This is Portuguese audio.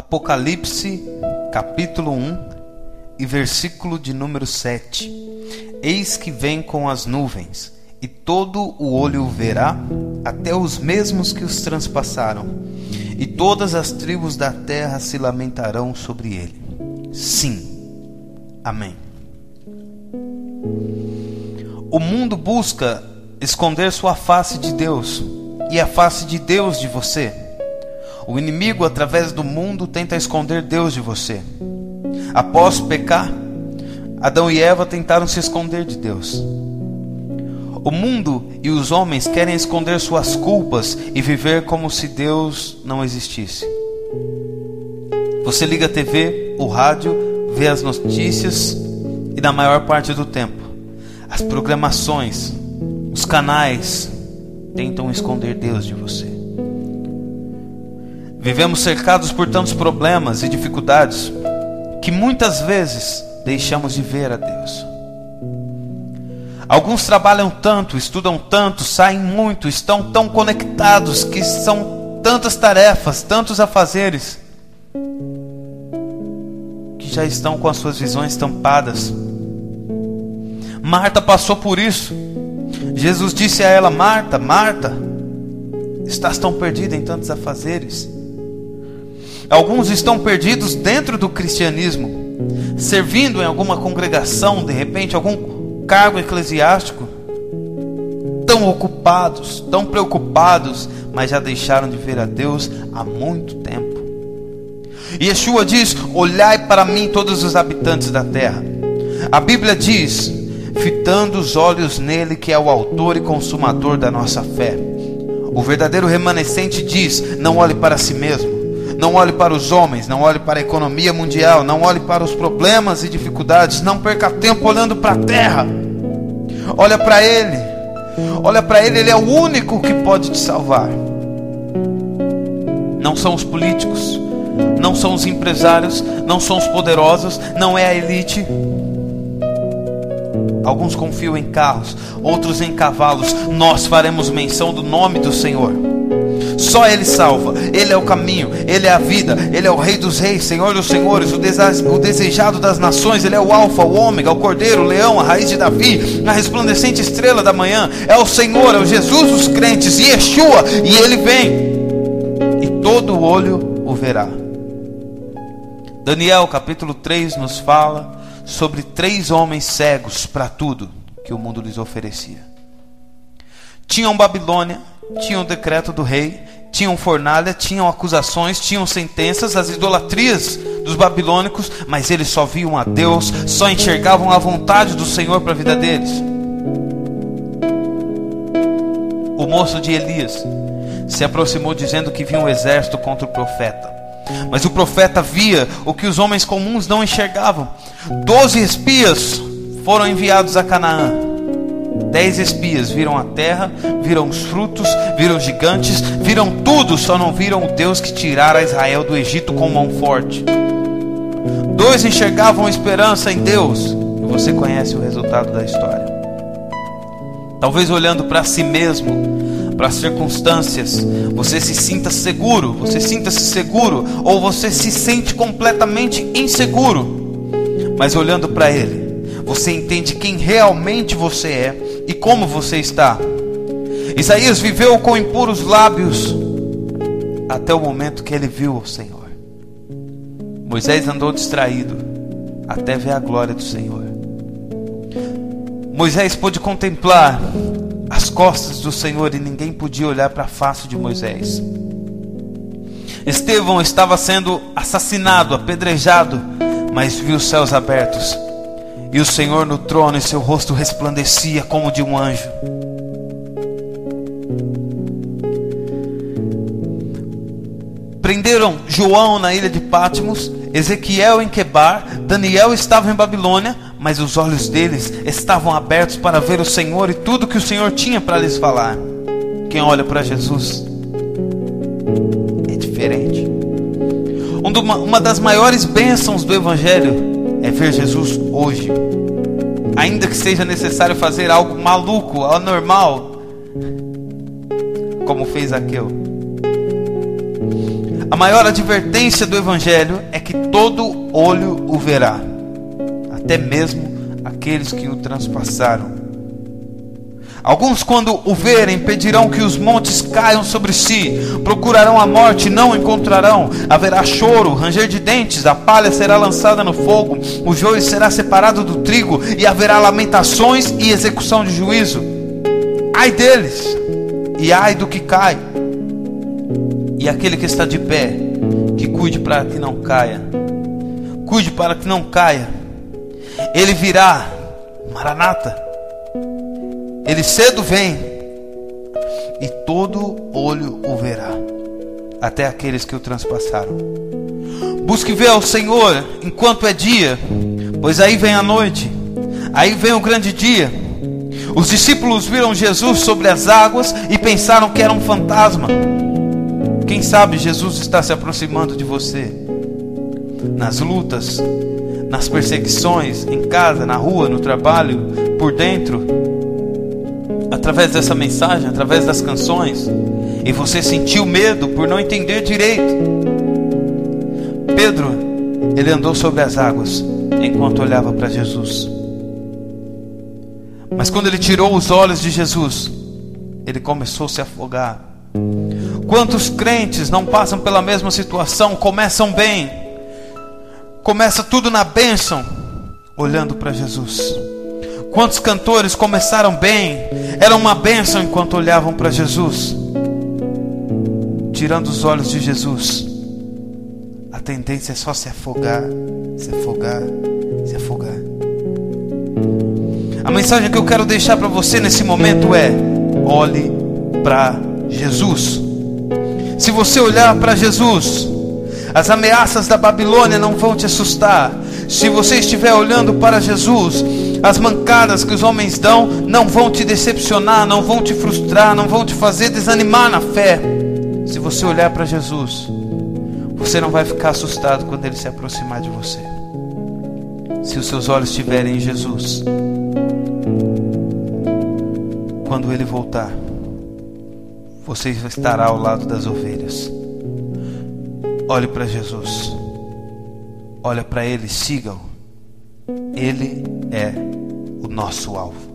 Apocalipse, capítulo 1 e versículo de número 7. Eis que vem com as nuvens, e todo o olho o verá, até os mesmos que os transpassaram, e todas as tribos da terra se lamentarão sobre ele. Sim. Amém. O mundo busca esconder sua face de Deus e a face de Deus de você. O inimigo, através do mundo, tenta esconder Deus de você. Após pecar, Adão e Eva tentaram se esconder de Deus. O mundo e os homens querem esconder suas culpas e viver como se Deus não existisse. Você liga a TV, o rádio, vê as notícias e, na maior parte do tempo, as programações, os canais tentam esconder Deus de você. Vivemos cercados por tantos problemas e dificuldades que muitas vezes deixamos de ver a Deus. Alguns trabalham tanto, estudam tanto, saem muito, estão tão conectados que são tantas tarefas, tantos afazeres, que já estão com as suas visões tampadas. Marta passou por isso. Jesus disse a ela: Marta, Marta, estás tão perdida em tantos afazeres. Alguns estão perdidos dentro do cristianismo, servindo em alguma congregação, de repente, algum cargo eclesiástico, tão ocupados, tão preocupados, mas já deixaram de ver a Deus há muito tempo. E Yeshua diz: Olhai para mim, todos os habitantes da terra. A Bíblia diz: fitando os olhos nele, que é o autor e consumador da nossa fé. O verdadeiro remanescente diz: não olhe para si mesmo, não olhe para os homens, não olhe para a economia mundial, não olhe para os problemas e dificuldades, não perca tempo olhando para a terra. Olha para ele, olha para ele, ele é o único que pode te salvar. Não são os políticos, não são os empresários, não são os poderosos, não é a elite. Alguns confiam em carros, outros em cavalos. Nós faremos menção do nome do Senhor. Só Ele salva, Ele é o caminho, Ele é a vida, Ele é o Rei dos Reis, Senhor dos Senhores, o, desejado das nações, Ele é o Alfa, o Ômega, o Cordeiro, o Leão, a raiz de Davi, a resplandecente estrela da manhã. É o Senhor, é o Jesus dos crentes, Yeshua, e Ele vem, e todo olho o verá. Daniel capítulo 3 nos fala sobre três homens cegos para tudo que o mundo lhes oferecia. Tinham Babilônia, tinham decreto do rei, tinham fornalha, tinham acusações, tinham sentenças, as idolatrias dos babilônicos, mas eles só viam a Deus, só enxergavam a vontade do Senhor para a vida deles. O moço de Elias se aproximou dizendo que vinha um exército contra o profeta. Mas o profeta via o que os homens comuns não enxergavam. Doze espias foram enviados a Canaã. Dez espias viram a terra, viram os frutos, viram gigantes, viram tudo, só não viram o Deus que tirara Israel do Egito com mão forte. Dois enxergavam esperança em Deus, e você conhece o resultado da história. Talvez olhando para si mesmo, para as circunstâncias, você se sinta seguro, você sinta-se seguro, ou você se sente completamente inseguro. Mas olhando para Ele, você entende quem realmente você é e como você está. Isaías viveu com impuros lábios até o momento que ele viu o Senhor. Moisés andou distraído até ver a glória do Senhor. Moisés pôde contemplar as costas do Senhor e ninguém podia olhar para a face de Moisés. Estevão estava sendo assassinado, apedrejado, mas viu os céus abertos e o Senhor no trono e seu rosto resplandecia como de um anjo. Prenderam João na ilha de Patmos, Ezequiel em Quebar, Daniel estava em Babilônia, mas os olhos deles estavam abertos para ver o Senhor e tudo que o Senhor tinha para lhes falar. Quem olha para Jesus é diferente. Uma, das maiores bênçãos do Evangelho é ver Jesus hoje. Ainda que seja necessário fazer algo maluco, anormal, como fez Aqueu. A maior advertência do Evangelho é que todo olho o verá, até mesmo aqueles que o transpassaram. Alguns, quando o verem, pedirão que os montes caiam sobre si, procurarão a morte e não encontrarão. Haverá choro, ranger de dentes, a palha será lançada no fogo, o joio será separado do trigo, e haverá lamentações e execução de juízo. Ai deles, e ai do que cai. E aquele que está de pé, que cuide para que não caia. Cuide para que não caia. Ele virá, Maranata ele cedo vem e todo olho o verá, até aqueles que o transpassaram. Busque ver ao Senhor enquanto é dia, pois aí vem a noite, aí vem o grande dia. Os discípulos viram Jesus sobre as águas e pensaram que era um fantasma. Quem sabe Jesus está se aproximando de você nas lutas, nas perseguições, em casa, na rua, no trabalho, por dentro através dessa mensagem, através das canções, e você sentiu medo por não entender direito. Pedro, ele andou sobre as águas enquanto olhava para Jesus. Mas quando ele tirou os olhos de Jesus, ele começou a se afogar. Quantos crentes não passam pela mesma situação, começam bem, começa tudo na bênção, olhando para Jesus. Quantos cantores começaram bem, era uma bênção enquanto olhavam para Jesus, tirando os olhos de Jesus. A tendência é só se afogar, se afogar, se afogar. A mensagem que eu quero deixar para você nesse momento é: olhe para Jesus. Se você olhar para Jesus, as ameaças da Babilônia não vão te assustar. Se você estiver olhando para Jesus, as mancadas que os homens dão não vão te decepcionar, não vão te frustrar, não vão te fazer desanimar na fé. Se você olhar para Jesus, você não vai ficar assustado quando ele se aproximar de você. Se os seus olhos estiverem em Jesus, quando ele voltar, você estará ao lado das ovelhas. Olhe para Jesus. Olha para ele, sigam. Ele é nosso alvo.